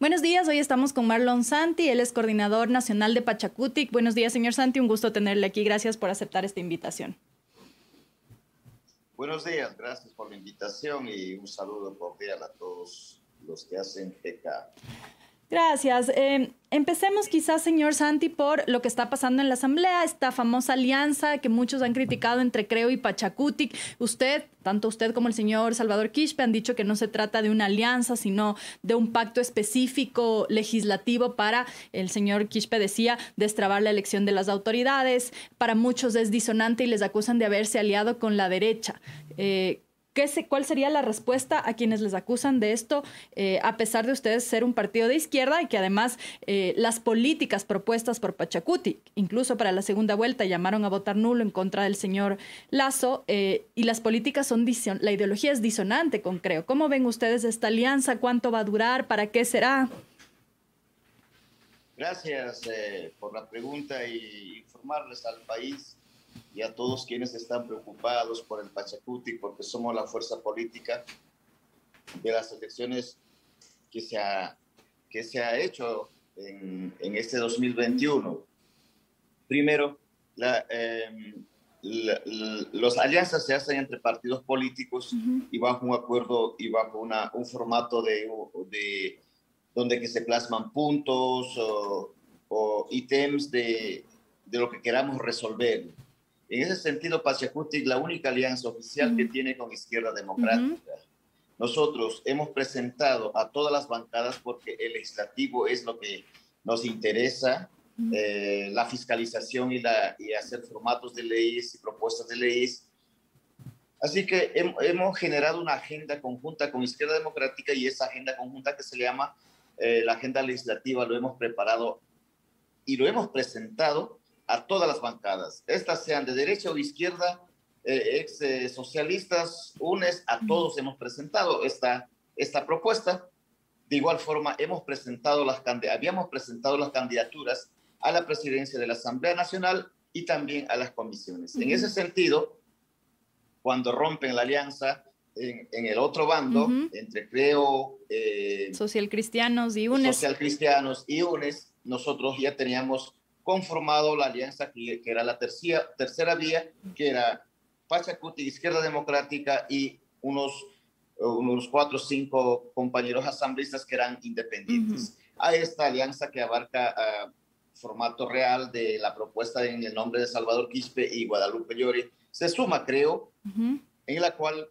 Buenos días, hoy estamos con Marlon Santi, él es coordinador nacional de Pachacutic. Buenos días, señor Santi, un gusto tenerle aquí. Gracias por aceptar esta invitación. Buenos días, gracias por la invitación y un saludo cordial a todos los que hacen PK. Gracias. Eh, empecemos quizás, señor Santi, por lo que está pasando en la Asamblea, esta famosa alianza que muchos han criticado entre Creo y Pachacutic. Usted, tanto usted como el señor Salvador Quispe han dicho que no se trata de una alianza, sino de un pacto específico legislativo para, el señor Quispe decía, destrabar la elección de las autoridades. Para muchos es disonante y les acusan de haberse aliado con la derecha. Eh, ¿Cuál sería la respuesta a quienes les acusan de esto, eh, a pesar de ustedes ser un partido de izquierda y que además eh, las políticas propuestas por Pachacuti, incluso para la segunda vuelta, llamaron a votar nulo en contra del señor Lazo, eh, y las políticas son, la ideología es disonante con Creo. ¿Cómo ven ustedes esta alianza? ¿Cuánto va a durar? ¿Para qué será? Gracias por la pregunta y informarles al país y a todos quienes están preocupados por el Pachacuti, porque somos la fuerza política de las elecciones que se ha, que se ha hecho en, en este 2021. Primero, la, eh, las alianzas se hacen entre partidos políticos y bajo un acuerdo y bajo una, un formato de, de donde que se plasman puntos o, o ítems de, de lo que queramos resolver. En ese sentido, Pachacuti es la única alianza oficial que tiene con Izquierda Democrática. Nosotros hemos presentado a todas las bancadas porque el legislativo es lo que nos interesa, eh, la fiscalización y, la, y hacer formatos de leyes y propuestas de leyes. Así que hemos generado una agenda conjunta con Izquierda Democrática y esa agenda conjunta que se llama eh, la agenda legislativa lo hemos preparado y lo hemos presentado a todas las bancadas, estas sean de derecha o de izquierda, eh, ex eh, socialistas, UNES, a todos hemos presentado esta, esta propuesta. De igual forma, hemos presentado las, habíamos presentado las candidaturas a la presidencia de la Asamblea Nacional y también a las comisiones. En ese sentido, cuando rompen la alianza en, el otro bando, entre Creo... Eh, social Cristianos y UNES. Social Cristianos y UNES, nosotros ya teníamos conformado la alianza que, era la tercera, tercera vía, que era Pachacuti, Izquierda Democrática y unos, unos cuatro o cinco compañeros asambleístas que eran independientes. A esta alianza que abarca uh, formato real de la propuesta en el nombre de Salvador Quispe y Guadalupe Llori, se suma, creo, en la cual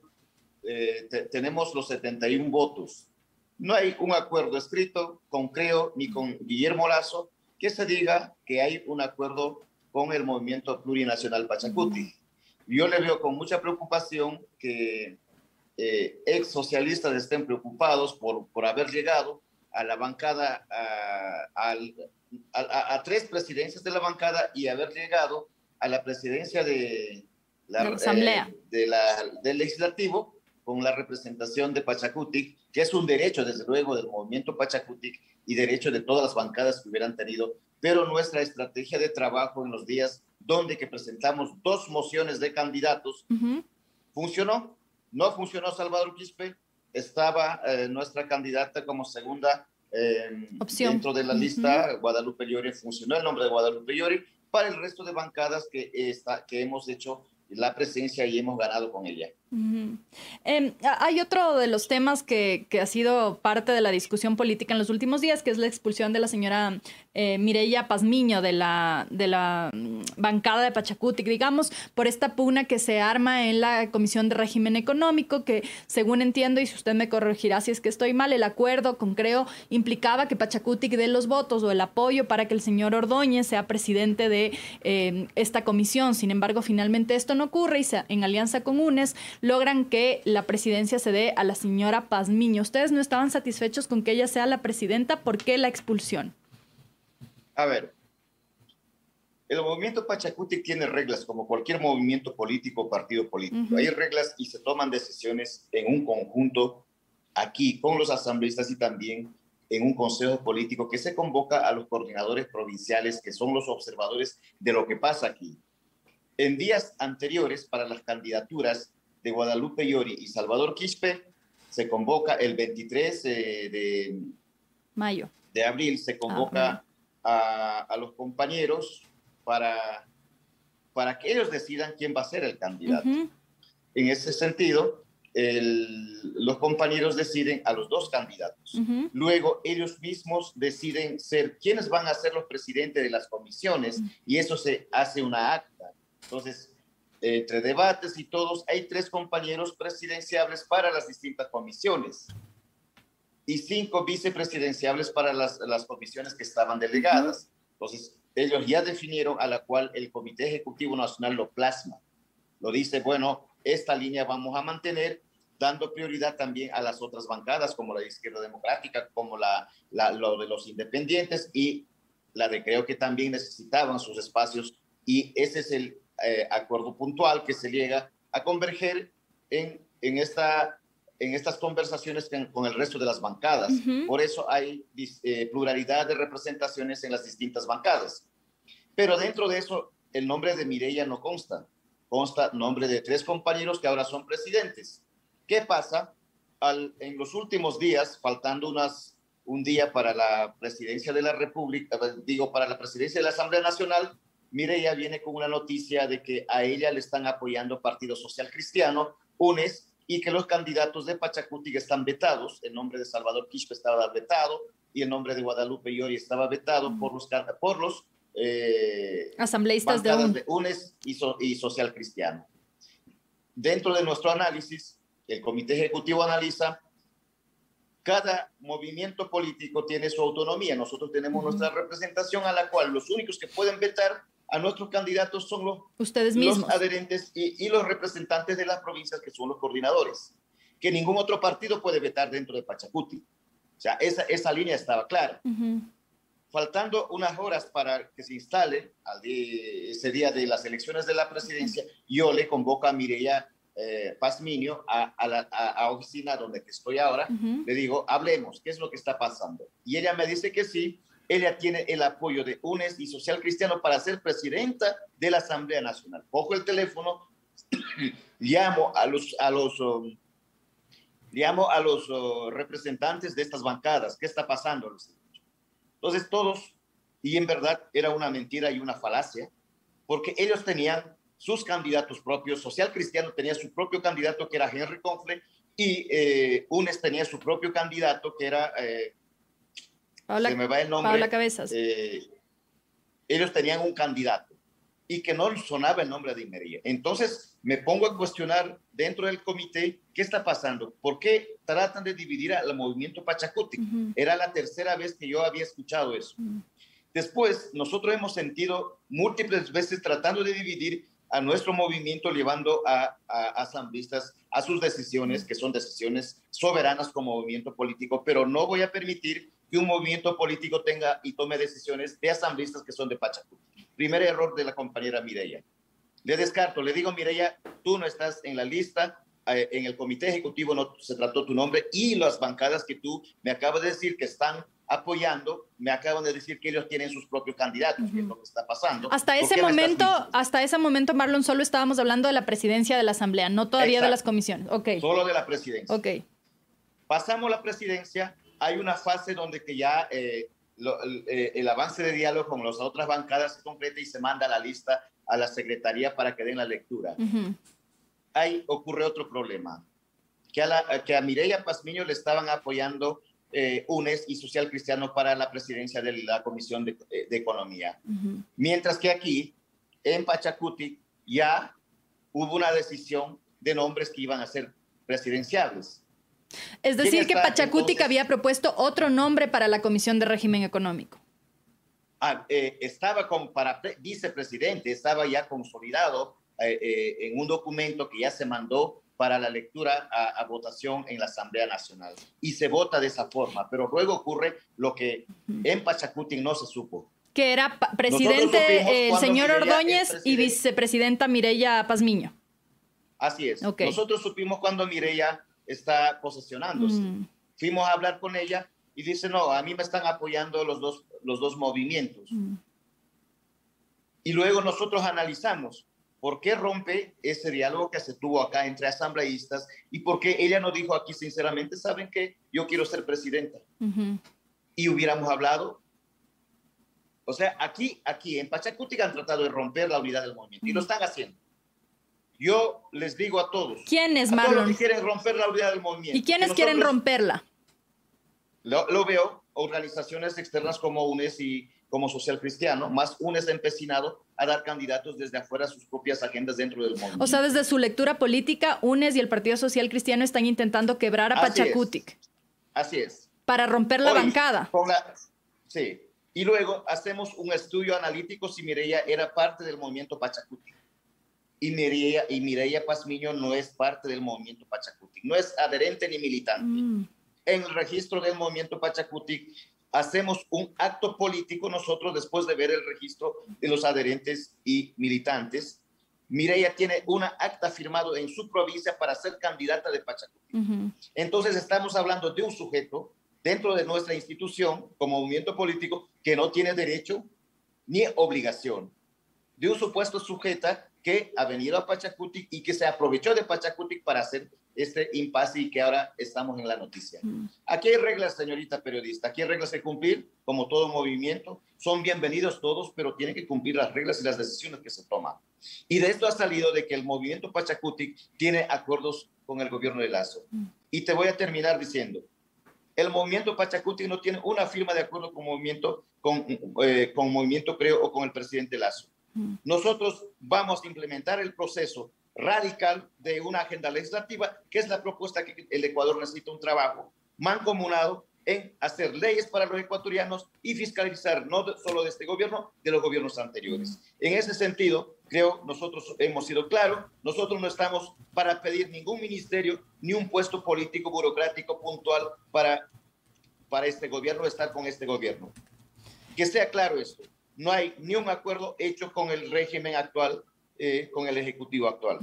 eh, tenemos los 71 votos. No hay un acuerdo escrito con Creo ni con Guillermo Lazo, que se diga que hay un acuerdo con el movimiento plurinacional Pachacuti. Yo le veo con mucha preocupación que eh, ex socialistas estén preocupados por, por haber llegado a la bancada, a, a, tres presidencias de la bancada y haber llegado a la presidencia de la, Asamblea. Eh, de la, del Legislativo con la representación de Pachacutic, que es un derecho, desde luego, del movimiento Pachacutic y derecho de todas las bancadas que hubieran tenido, pero nuestra estrategia de trabajo en los días donde que presentamos dos mociones de candidatos funcionó. No funcionó Salvador Quispe, estaba eh, nuestra candidata como segunda eh, dentro de la lista, Guadalupe Llori, funcionó el nombre de Guadalupe Llori, para el resto de bancadas que, está, que hemos hecho la presencia y hemos ganado con ella. Em, hay otro de los temas que, que, ha sido parte de la discusión política en los últimos días, que es la expulsión de la señora eh, Mireya Pazmiño de la, de la mm, bancada de Pachacutic, digamos, por esta pugna que se arma en la Comisión de Régimen Económico, que según entiendo, y si usted me corregirá si es que estoy mal, el acuerdo con Creo implicaba que Pachacutic dé los votos o el apoyo para que el señor Ordóñez sea presidente de eh, esta comisión. Sin embargo, finalmente esto no ocurre y en alianza con UNES logran que la presidencia se dé a la señora Pazmiño. ¿Ustedes no estaban satisfechos con que ella sea la presidenta? ¿Por qué la expulsión? A ver, el movimiento Pachacuti tiene reglas como cualquier movimiento político o partido político. Hay reglas y se toman decisiones en un conjunto aquí con los asambleístas y también en un consejo político que se convoca a los coordinadores provinciales que son los observadores de lo que pasa aquí. En días anteriores, para las candidaturas, de Guadalupe Llori y Salvador Quispe se convoca el 23 eh, Mayo. de abril se convoca a, a los compañeros para, para que ellos decidan quién va a ser el candidato. En ese sentido, el- los compañeros deciden a los dos candidatos. Luego ellos mismos deciden ser quiénes van a ser los presidentes de las comisiones y eso se hace una acta. Entonces, entre debates y todos, hay tres compañeros presidenciables para las distintas comisiones y cinco vicepresidenciables para las, las comisiones que estaban delegadas. Entonces, ellos ya definieron a la cual el Comité Ejecutivo Nacional lo plasma. Lo dice, bueno, esta línea vamos a mantener, dando prioridad también a las otras bancadas, como la Izquierda Democrática, como la, la- lo de los independientes y la de creo que también necesitaban sus espacios. Y ese es el eh, acuerdo puntual que se llega a converger en, en, esta, en estas conversaciones con, con el resto de las bancadas. Por eso hay eh, pluralidad de representaciones en las distintas bancadas. Pero dentro de eso, el nombre de Mireya no consta. Consta nombre de tres compañeros que ahora son presidentes. ¿Qué pasa? Al- en los últimos días, faltando unas, un día para la presidencia de la República, digo, para la presidencia de la Asamblea Nacional, Mireya viene con una noticia de que a ella le están apoyando Partido Social Cristiano, UNES, y que los candidatos de Pachacuti están vetados. El nombre de Salvador Quispe estaba vetado y el nombre de Guadalupe Llori estaba vetado por los, por los eh, Asambleístas de bancadas un. de UNES y, so- y Social Cristiano. Dentro de nuestro análisis, el Comité Ejecutivo analiza cada movimiento político tiene su autonomía. Nosotros tenemos nuestra representación a la cual los únicos que pueden vetar a nuestros candidatos son los, Ustedes los mismos. adherentes y, y los representantes de las provincias que son los coordinadores, que ningún otro partido puede vetar dentro de Pachacuti. O sea, esa, esa línea estaba clara Ujú. faltando unas horas para que se instale al día- ese día de las elecciones de la presidencia, yo le convoco a Mireya eh, Pazmiño a, a la a, oficina donde estoy ahora. Ujú. Le digo, hablemos, ¿qué es lo que está pasando? Y ella me dice que sí, ella tiene el apoyo de UNES y Social Cristiano para ser presidenta de la Asamblea Nacional. Cojo el teléfono, llamo a los, a los, um, llamo a los uh, representantes de estas bancadas. ¿Qué está pasando? Entonces todos, y en verdad era una mentira y una falacia, porque ellos tenían sus candidatos propios, Social Cristiano tenía su propio candidato que era Henry Confle y eh, UNES tenía su propio candidato que era, eh, Paola, se me va el nombre, Paola Cabezas. eh, ellos tenían un candidato y que no sonaba el nombre de Imería. Entonces me pongo a cuestionar dentro del comité qué está pasando, por qué tratan de dividir al movimiento Pachacuti. Ujú. Era la tercera vez que yo había escuchado eso. Ujú. Después, nosotros hemos sentido múltiples veces tratando de dividir a nuestro movimiento, llevando a, a asambleístas a sus decisiones, que son decisiones soberanas como movimiento político, pero no voy a permitir que un movimiento político tenga y tome decisiones de asambleístas que son de Pachacuti. Primer error de la compañera Mireya. Le descarto, le digo, Mireya, tú no estás en la lista, eh, en el comité ejecutivo no se trató tu nombre y las bancadas que tú me acabas de decir que están apoyando, me acaban de decir que ellos tienen sus propios candidatos, que es lo que está pasando. Hasta ¿Por ese momento, hasta ese momento, Marlon, solo estábamos hablando de la presidencia de la Asamblea, no todavía de Exacto. las comisiones. Ok. Solo de la presidencia. Ok. Pasamos la presidencia, hay una fase donde que ya eh, lo- el, eh, el avance de diálogo con las otras bancadas se completa y se manda la lista a la secretaría para que den la lectura. Ujú. ahí ocurre otro problema, que a, la, que a Mireya Pazmiño le estaban apoyando eh, UNES y Social Cristiano para la presidencia de la Comisión de, eh, de Economía. Ujú. Mientras que aquí, en Pachacuti, ya hubo una decisión de nombres que iban a ser presidenciables. Es ¿Quién decir, que está, Pachacutic entonces? había propuesto otro nombre para la Comisión de Régimen Económico. Ah, eh, estaba como para pre- vicepresidente, estaba ya consolidado eh, eh, en un documento que ya se mandó para la lectura a, a votación en la Asamblea Nacional. Y se vota de esa forma, pero luego ocurre lo que en Pachacuti no se supo. Que era presidente el cuando señor Ordóñez y vicepresidenta Mireya Pazmiño. Así es. Ok. Nosotros supimos cuando Mireya está posesionándose. Mm. Fuimos a hablar con ella y dice, no, a mí me están apoyando los dos, los dos movimientos. Mm. Y luego nosotros analizamos por qué rompe ese diálogo que se tuvo acá entre asambleístas y por qué ella nos dijo aquí sinceramente, ¿saben qué? Yo quiero ser presidenta. Y hubiéramos hablado. O sea, aquí, aquí en Pachacuti han tratado de romper la unidad del movimiento y lo están haciendo. Yo les digo a todos. ¿Quiénes, Marlon? Todos que quieren romper la unidad del movimiento. ¿Y quiénes quieren romperla? Lo, lo, veo, organizaciones externas como UNES y como Social Cristiano, más UNES empecinado a dar candidatos desde afuera a sus propias agendas dentro del movimiento. O sea, desde su lectura política, UNES y el Partido Social Cristiano están intentando quebrar a Pachacutic. Así es. Para romper la bancada. sí. Y luego hacemos un estudio analítico si Mireya era parte del movimiento Pachacutic. Y Mireya, y Mireya Pazmiño no es parte del movimiento Pachacutic, no es adherente ni militante. Mm. En el registro del movimiento Pachacutic hacemos un acto político nosotros después de ver el registro de los adherentes y militantes. Mireya tiene una acta firmado en su provincia para ser candidata de Pachacuti. Entonces estamos hablando de un sujeto dentro de nuestra institución como movimiento político que no tiene derecho ni obligación de un supuesto sujeta que ha venido a Pachacuti y que se aprovechó de Pachacuti para hacer este impasse y que ahora estamos en la noticia. Mm. Aquí hay reglas, señorita periodista, aquí hay reglas que cumplir, como todo movimiento. Son bienvenidos todos, pero tienen que cumplir las reglas y las decisiones que se toman. Y de esto ha salido de que el movimiento Pachacuti tiene acuerdos con el gobierno de Lazo. Mm. Y te voy a terminar diciendo, el movimiento Pachacuti no tiene una firma de acuerdo con movimiento, con, eh, con movimiento creo o con el presidente Lazo. Nosotros vamos a implementar el proceso radical de una agenda legislativa, que es la propuesta que el Ecuador necesita un trabajo mancomunado en hacer leyes para los ecuatorianos y fiscalizar no solo de este gobierno, de los gobiernos anteriores. En ese sentido, creo nosotros hemos sido claros, nosotros no estamos para pedir ningún ministerio ni un puesto político burocrático puntual para, para este gobierno, estar con este gobierno. Que sea claro esto, no hay ni un acuerdo hecho con el régimen actual eh, con el Ejecutivo actual.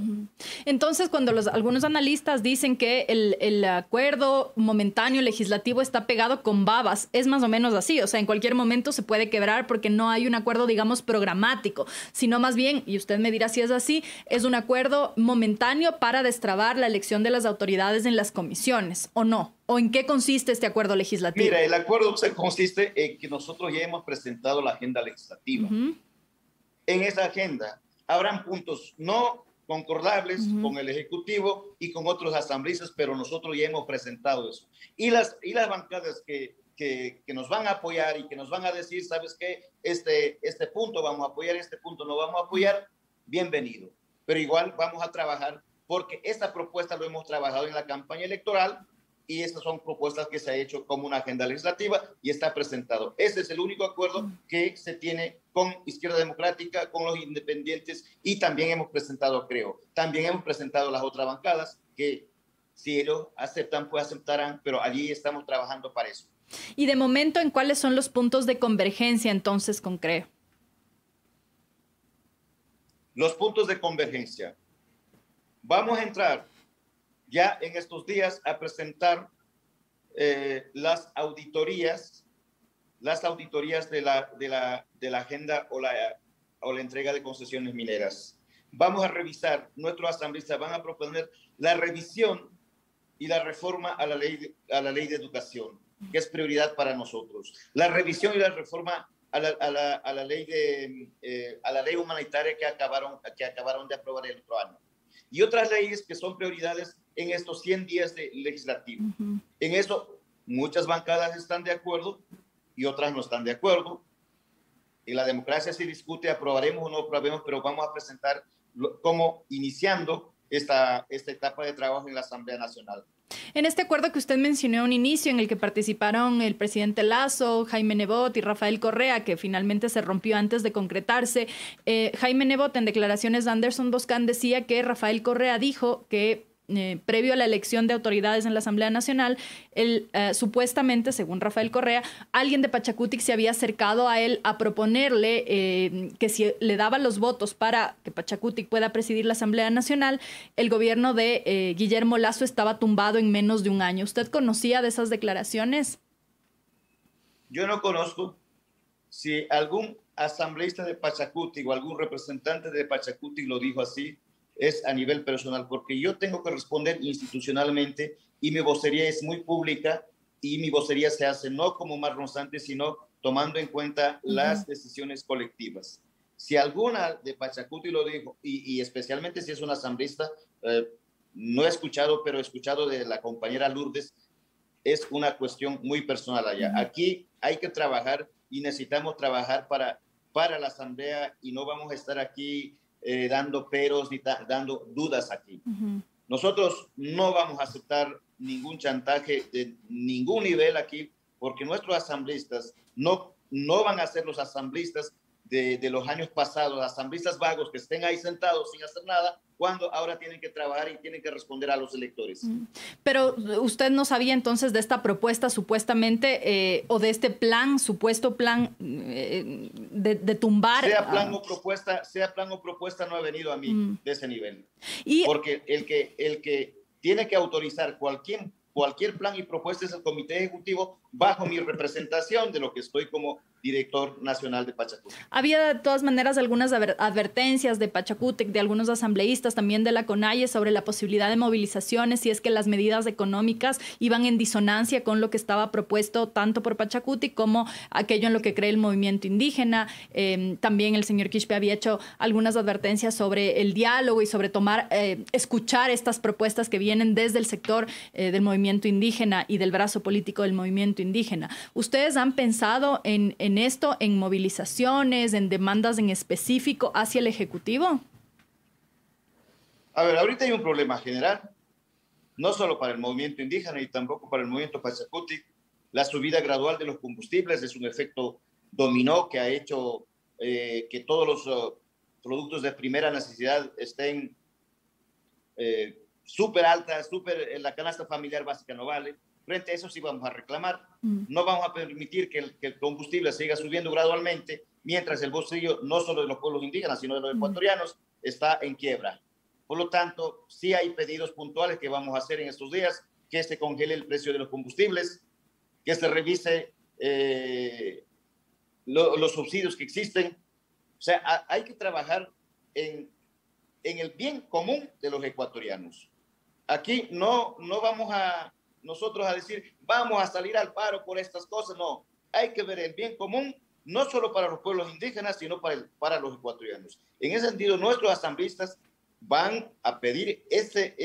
Entonces, cuando algunos analistas dicen que el, el, acuerdo momentáneo legislativo está pegado con babas, es más o menos así, o sea, en cualquier momento se puede quebrar porque no hay un acuerdo, digamos, programático, sino más bien, y usted me dirá si es así, es un acuerdo momentáneo para destrabar la elección de las autoridades en las comisiones, ¿o no? ¿O en qué consiste este acuerdo legislativo? Mira, el acuerdo consiste en que nosotros ya hemos presentado la agenda legislativa. En esa agenda habrán puntos no concordables con el Ejecutivo y con otros asambleístas, pero nosotros ya hemos presentado eso. Y las, y las bancadas que, que, que, nos van a apoyar y que nos van a decir, ¿sabes qué? Este, este punto vamos a apoyar, este punto no vamos a apoyar, bienvenido. Pero igual vamos a trabajar porque esta propuesta lo hemos trabajado en la campaña electoral y estas son propuestas que se ha hecho como una agenda legislativa y está presentado. Ese es el único acuerdo que se tiene con Izquierda Democrática, con los independientes y también hemos presentado, creo, también hemos presentado las otras bancadas que si ellos aceptan, pues aceptarán, pero allí estamos trabajando para eso. Y de momento, ¿en cuáles son los puntos de convergencia entonces con Creo? Los puntos de convergencia. Vamos a entrar ya en estos días a presentar eh, las auditorías, las auditorías de la, de la, de la agenda o la, o la entrega de concesiones mineras. Vamos a revisar, nuestros asambleístas van a proponer la revisión y la reforma a la ley a la ley de educación, que es prioridad para nosotros. La revisión y la reforma a la, a la, a la ley, de, eh, a la ley humanitaria que acabaron, que acabaron de aprobar el otro año. Y otras leyes que son prioridades en estos 100 días de legislativo. En eso muchas bancadas están de acuerdo y otras no están de acuerdo. En la democracia se discute, aprobaremos o no aprobaremos, pero vamos a presentar como iniciando esta, esta etapa de trabajo en la Asamblea Nacional. En este acuerdo que usted mencionó a un inicio, en el que participaron el presidente Lazo, Jaime Nebot y Rafael Correa, que finalmente se rompió antes de concretarse, eh, Jaime Nebot en declaraciones de Anderson Boscan decía que Rafael Correa dijo que eh, previo a la elección de autoridades en la Asamblea Nacional, eh, supuestamente, según Rafael Correa, alguien de Pachacutic se había acercado a él a proponerle eh, que si le daba los votos para que Pachacutic pueda presidir la Asamblea Nacional, el gobierno de Guillermo Lazo estaba tumbado en menos de un año. ¿Usted conocía de esas declaraciones? Yo no conozco. Si algún asambleísta de Pachacutic o algún representante de Pachacutic lo dijo así, es a nivel personal, porque yo tengo que responder institucionalmente y mi vocería es muy pública y mi vocería se hace no como más rozante, sino tomando en cuenta las decisiones colectivas. Si alguna de Pachacuti lo dijo, y, especialmente si es una asambleísta, eh, no he escuchado, pero he escuchado de la compañera Lourdes, es una cuestión muy personal allá. Aquí hay que trabajar y necesitamos trabajar para, para la asamblea y no vamos a estar aquí eh, dando peros ni dando dudas aquí. Nosotros no vamos a aceptar ningún chantaje de ningún nivel aquí porque nuestros asambleístas no, no van a ser los asambleístas de, de, los años pasados, asambleístas vagos que estén ahí sentados sin hacer nada, cuando ahora tienen que trabajar y tienen que responder a los electores. Mm. Pero usted no sabía entonces de esta propuesta supuestamente eh, o de este plan, supuesto plan eh, de, de, tumbar. Sea plan o propuesta, sea plan o propuesta, no ha venido a mí mm. de ese nivel. Y, Porque el que, el que tiene que autorizar cualquier cualquier plan y propuesta es el comité ejecutivo bajo mi representación de lo que estoy como director nacional de Pachacutic. Había de todas maneras algunas advertencias de Pachacútec, de algunos asambleístas, también de la CONAIE, sobre la posibilidad de movilizaciones si es que las medidas económicas iban en disonancia con lo que estaba propuesto tanto por Pachacútec como aquello en lo que cree el movimiento indígena. Em, también el señor Quispe había hecho algunas advertencias sobre el diálogo y sobre tomar, eh, escuchar estas propuestas que vienen desde el sector eh, del movimiento indígena y del brazo político del movimiento indígena. ¿Ustedes han pensado en en esto, en movilizaciones, en demandas en específico hacia el Ejecutivo? A ver, ahorita hay un problema general, no solo para el movimiento indígena y tampoco para el movimiento Pachacuti. La subida gradual de los combustibles es un efecto dominó que ha hecho eh, que todos los uh, productos de primera necesidad estén eh, súper altas, súper, en la canasta familiar básica no vale. Frente a eso sí vamos a reclamar. Mm. No vamos a permitir que el, combustible siga subiendo gradualmente mientras el bolsillo no solo de los pueblos indígenas, sino de los mm. ecuatorianos está en quiebra. Por lo tanto, sí hay pedidos puntuales que vamos a hacer en estos días, que se congele el precio de los combustibles, que se revise eh, los subsidios que existen. O sea, hay que trabajar en, en el bien común de los ecuatorianos. Aquí no, no vamos a, nosotros a decir, vamos a salir al paro por estas cosas. No, hay que ver el bien común, no solo para los pueblos indígenas, sino para, el, para los ecuatorianos. En ese sentido, nuestros asambleístas van a pedir este,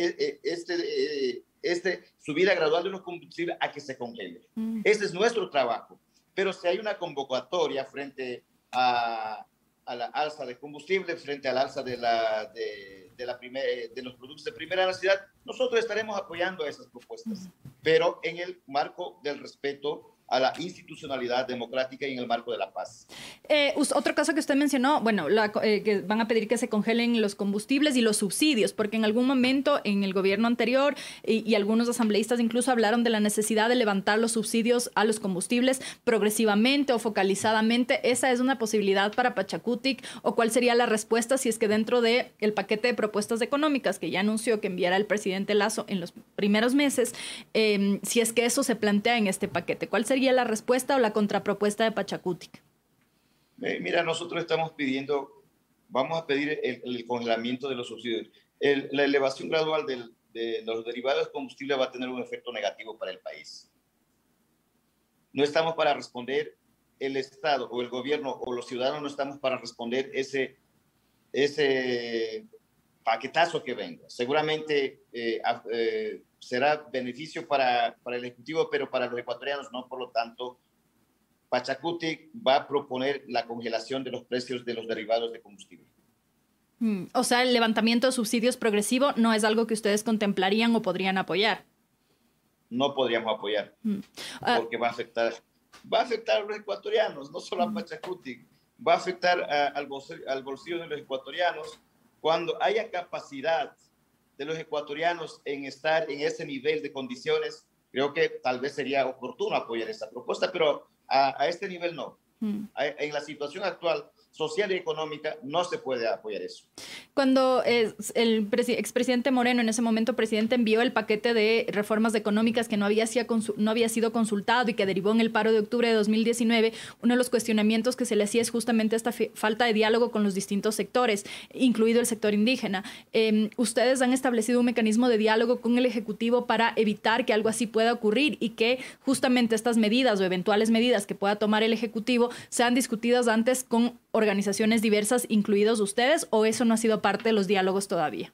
este, este subida gradual de los combustibles a que se congele. Mm. Ese es nuestro trabajo. Pero si hay una convocatoria frente a, a la alza de combustible, frente al alza de, la, de, de, la de los productos de primera necesidad, nosotros estaremos apoyando esas propuestas, pero en el marco del respeto a la institucionalidad democrática y en el marco de la paz. Eh, otro caso que usted mencionó, bueno, eh, que van a pedir que se congelen los combustibles y los subsidios, porque en algún momento en el gobierno anterior y, algunos asambleístas incluso hablaron de la necesidad de levantar los subsidios a los combustibles progresivamente o focalizadamente. ¿Esa es una posibilidad para Pachacutic o cuál sería la respuesta si es que dentro del el paquete de propuestas económicas que ya anunció que enviará el presidente Lazo en los primeros meses, em, si es que eso se plantea en este paquete? ¿Cuál sería la respuesta o la contrapropuesta de Pachacutic? mira, nosotros estamos pidiendo, vamos a pedir el, congelamiento de los subsidios. la elevación gradual de los derivados de combustible va a tener un efecto negativo para el país. No estamos para responder el Estado o el gobierno o los ciudadanos no estamos para responder ese, ese paquetazo que venga. Seguramente eh, eh, será beneficio para, para, el Ejecutivo, pero para los ecuatorianos no. Por lo tanto, Pachacuti va a proponer la congelación de los precios de los derivados de combustible. Mm, o sea, el levantamiento de subsidios progresivo no es algo que ustedes contemplarían o podrían apoyar. No podríamos apoyar, mm. ah. porque va a afectar, va a afectar a los ecuatorianos, no solo a mm. Pachacuti, va a afectar al, al bolsillo de los ecuatorianos cuando haya capacidad de los ecuatorianos en estar en ese nivel de condiciones, creo que tal vez sería oportuno apoyar esta propuesta, pero a, este nivel no. Mm. En la situación actual, social y económica, no se puede apoyar eso. Cuando el expresidente Moreno, en ese momento presidente, envió el paquete de reformas económicas que no había, no había sido consultado y que derivó en el paro de octubre de 2019, uno de los cuestionamientos que se le hacía es justamente esta falta de diálogo con los distintos sectores, incluido el sector indígena. Em, ustedes han establecido un mecanismo de diálogo con el Ejecutivo para evitar que algo así pueda ocurrir y que justamente estas medidas o eventuales medidas que pueda tomar el Ejecutivo sean discutidas antes con organizaciones diversas, incluidos ustedes, o eso no ha sido parte de los diálogos todavía?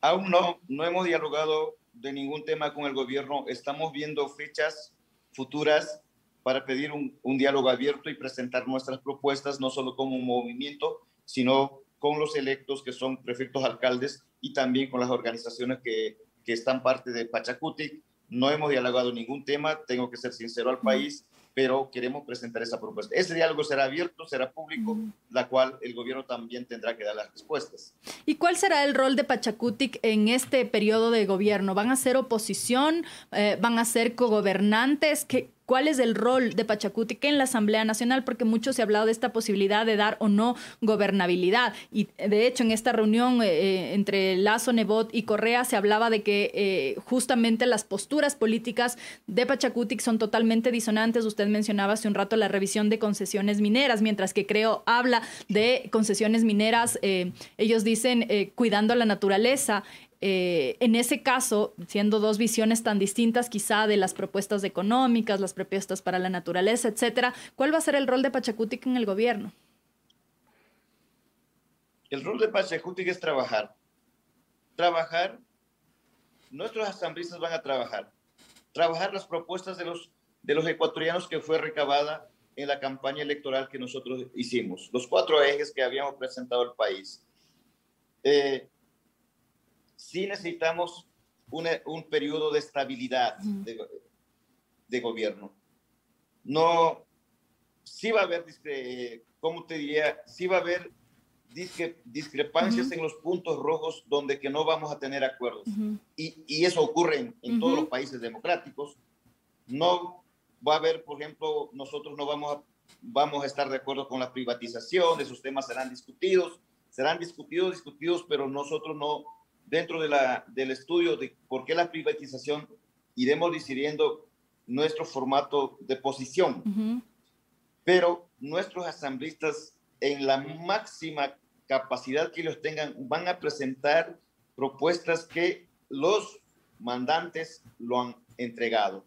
Aún no, no hemos dialogado de ningún tema con el gobierno. Estamos viendo fechas futuras para pedir un, diálogo abierto y presentar nuestras propuestas, no solo como un movimiento, sino con los electos que son prefectos alcaldes y también con las organizaciones que, que están parte de Pachacutic. No hemos dialogado ningún tema, tengo que ser sincero al país pero queremos presentar esa propuesta. Ese diálogo será abierto, será público, la cual el gobierno también tendrá que dar las respuestas. ¿Y cuál será el rol de Pachacutic en este periodo de gobierno? ¿Van a ser oposición? Eh, ¿Van a ser cogobernantes? ¿Qué, cuál es el rol de Pachacutic en la Asamblea Nacional, porque mucho se ha hablado de esta posibilidad de dar o no gobernabilidad. Y de hecho, en esta reunión eh, eh, entre Lazo, Nebot y Correa se hablaba de que eh, justamente las posturas políticas de Pachacutic son totalmente disonantes. Usted mencionaba hace un rato la revisión de concesiones mineras, mientras que creo habla de concesiones mineras, ellos dicen cuidando la naturaleza. Eh, en ese caso, siendo dos visiones tan distintas quizá de las propuestas económicas, las propuestas para la naturaleza, etcétera, ¿cuál va a ser el rol de Pachacutic en el gobierno? El rol de Pachacutic es trabajar. Trabajar, nuestros asambleístas van a trabajar. Trabajar las propuestas de los, de los ecuatorianos que fue recabada en la campaña electoral que nosotros hicimos, los cuatro ejes que habíamos presentado al país. Eh, sí necesitamos un periodo de estabilidad de, gobierno. No, sí va a haber, ¿cómo te diría? Sí va a haber discrepancias en los puntos rojos donde que no vamos a tener acuerdos. y, eso ocurre en, todos los países democráticos. No va a haber, por ejemplo, nosotros no vamos a, vamos a estar de acuerdo con la privatización, esos temas serán discutidos, serán discutidos, discutidos, pero nosotros no, dentro de la, del estudio de por qué la privatización, iremos decidiendo nuestro formato de posición. Pero nuestros asambleístas, en la máxima capacidad que ellos tengan, van a presentar propuestas que los mandantes lo han entregado.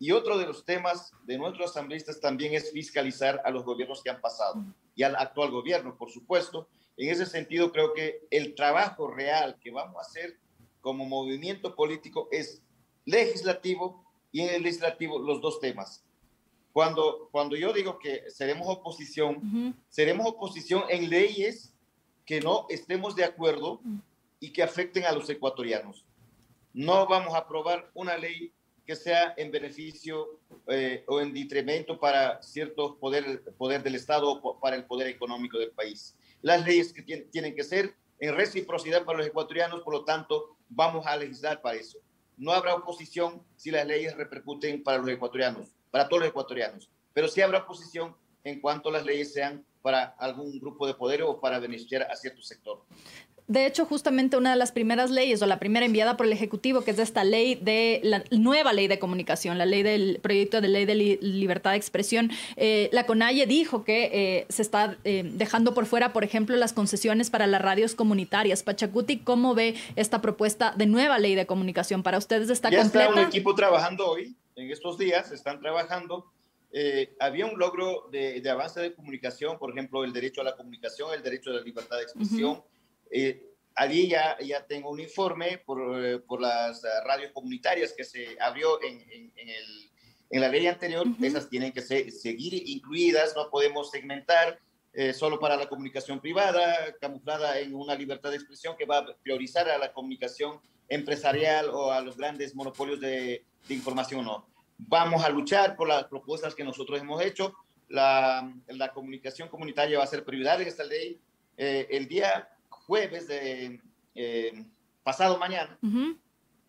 Y otro de los temas de nuestros asambleístas también es fiscalizar a los gobiernos que han pasado y al actual gobierno, por supuesto, en ese sentido, creo que el trabajo real que vamos a hacer como movimiento político es legislativo y en el legislativo los dos temas. Cuando, cuando yo digo que seremos oposición, seremos oposición en leyes que no estemos de acuerdo y que afecten a los ecuatorianos. No vamos a aprobar una ley que sea en beneficio eh, o en detrimento para ciertos poderes poder del Estado o para el poder económico del país las leyes que tienen que ser en reciprocidad para los ecuatorianos, por lo tanto, vamos a legislar para eso. No habrá oposición si las leyes repercuten para los ecuatorianos, para todos los ecuatorianos, pero sí habrá oposición en cuanto las leyes sean para algún grupo de poder o para beneficiar a cierto sector. De hecho, justamente una de las primeras leyes o la primera enviada por el Ejecutivo, que es esta ley de la nueva ley de comunicación, la ley del proyecto de ley de libertad de expresión, eh, la CONAIE dijo que eh, se está eh, dejando por fuera, por ejemplo, las concesiones para las radios comunitarias. Pachacuti, ¿cómo ve esta propuesta de nueva ley de comunicación? ¿Para ustedes está ya completa? está un equipo trabajando hoy, en estos días, están trabajando. había un logro de, avance de comunicación, por ejemplo, el derecho a la comunicación, el derecho a la libertad de expresión. Eh, allí ya, ya tengo un informe por, eh, por las eh, radios comunitarias que se abrió en, en, el, en la ley anterior. Esas tienen que seguir incluidas, no podemos segmentar solo para la comunicación privada, camuflada en una libertad de expresión que va a priorizar a la comunicación empresarial o a los grandes monopolios de, de información. No. Vamos a luchar por las propuestas que nosotros hemos hecho. La, la comunicación comunitaria va a ser prioridad en esta ley. el día jueves de eh, pasado mañana,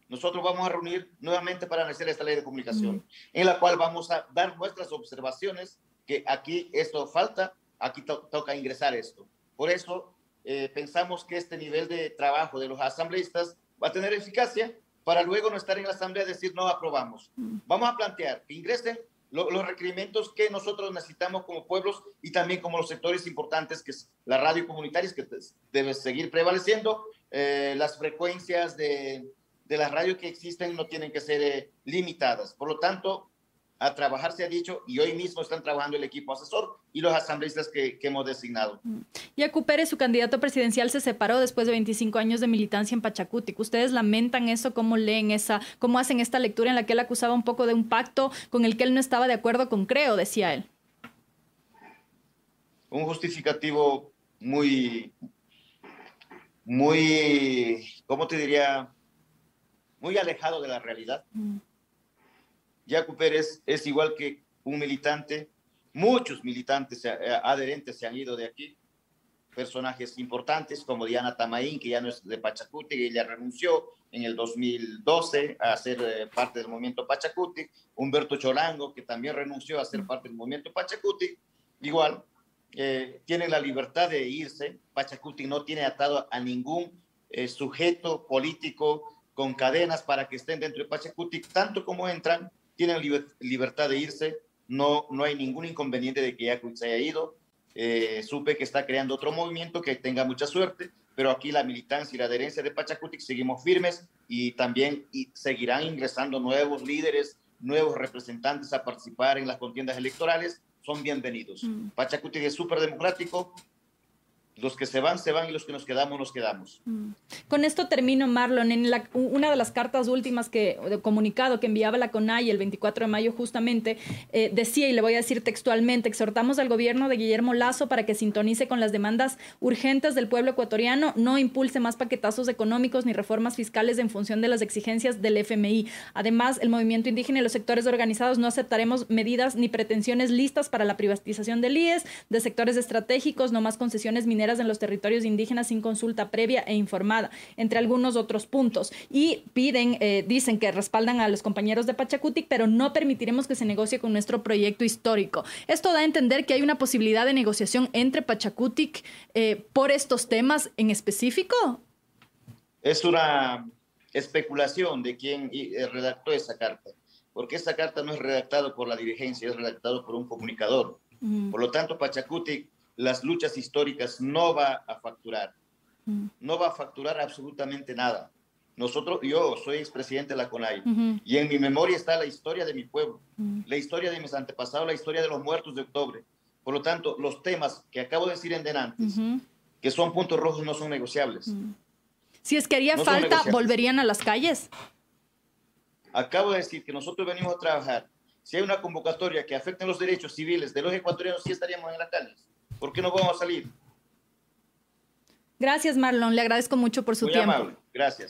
nosotros vamos a reunir nuevamente para analizar esta ley de comunicación, en la cual vamos a dar nuestras observaciones, que aquí esto falta, aquí toca ingresar esto. Por eso eh, pensamos que este nivel de trabajo de los asambleístas va a tener eficacia para luego no estar en la asamblea y decir no aprobamos. Mm. Vamos a plantear que ingresen los requerimientos que nosotros necesitamos como pueblos y también como los sectores importantes, que es la radio comunitaria, que debe seguir prevaleciendo, eh, las frecuencias de, de las radios que existen no tienen que ser eh, limitadas. Por lo tanto, a trabajar, se ha dicho, y hoy mismo están trabajando el equipo asesor y los asambleístas que, hemos designado. Mm. Yacu Pérez, su candidato presidencial, se separó después de 25 años de militancia en Pachacutic. ¿Ustedes lamentan eso? ¿Cómo leen esa? ¿Cómo hacen esta lectura en la que él acusaba un poco de un pacto con el que él no estaba de acuerdo con Creo, decía él? Un justificativo muy, muy, ¿cómo te diría? Muy alejado de la realidad. Mm. Yacu Pérez es igual que un militante, muchos militantes eh, adherentes se han ido de aquí, personajes importantes como Diana Tamaín, que ya no es de Pachacuti, y ella renunció en el 2012 a ser eh, parte del movimiento Pachacuti, Humberto Cholango, que también renunció a ser parte del movimiento Pachacuti, igual, eh, tienen la libertad de irse, Pachacuti no tiene atado a ningún sujeto político con cadenas para que estén dentro de Pachacuti, tanto como entran, tienen libertad de irse, no, no hay ningún inconveniente de que Yacuit se haya ido. Eh, supe que está creando otro movimiento que tenga mucha suerte, pero aquí la militancia y la adherencia de Pachacutic seguimos firmes y también y seguirán ingresando nuevos líderes, nuevos representantes a participar en las contiendas electorales. Son bienvenidos. Mm. Pachacutic es súper democrático, los que se van, se van y los que nos quedamos, nos quedamos. Mm. Con esto termino, Marlon. En la, una de las cartas últimas que, de comunicado que enviaba la CONAI el 24 de mayo justamente, eh, decía, y le voy a decir textualmente, exhortamos al gobierno de Guillermo Lazo para que sintonice con las demandas urgentes del pueblo ecuatoriano, no impulse más paquetazos económicos ni reformas fiscales en función de las exigencias del FMI. Además, el movimiento indígena y los sectores organizados no aceptaremos medidas ni pretensiones listas para la privatización del IES, de sectores estratégicos, no más concesiones mineras en los territorios indígenas sin consulta previa e informada, entre algunos otros puntos. Y piden, eh, dicen que respaldan a los compañeros de Pachacutic, pero no permitiremos que se negocie con nuestro proyecto histórico. Esto da a entender que hay una posibilidad de negociación entre Pachacutic eh, por estos temas en específico. Es una especulación de quién eh, redactó esa carta, porque esa carta no es redactada por la dirigencia, es redactada por un comunicador. Por lo tanto, Pachacutic las luchas históricas no va a facturar. Mm. No va a facturar absolutamente nada. Nosotros, yo soy expresidente de la CONAI y en mi memoria está la historia de mi pueblo, mm. la historia de mis antepasados, la historia de los muertos de octubre. Por lo tanto, los temas que acabo de decir en denantes, que son puntos rojos, no son negociables. Mm. Si es que haría falta, ¿volverían a las calles? Acabo de decir que nosotros venimos a trabajar. Si hay una convocatoria que afecte los derechos civiles de los ecuatorianos, sí estaríamos en las calles. ¿Por qué no vamos a salir? Gracias, Marlon. Le agradezco mucho por su tiempo. Gracias.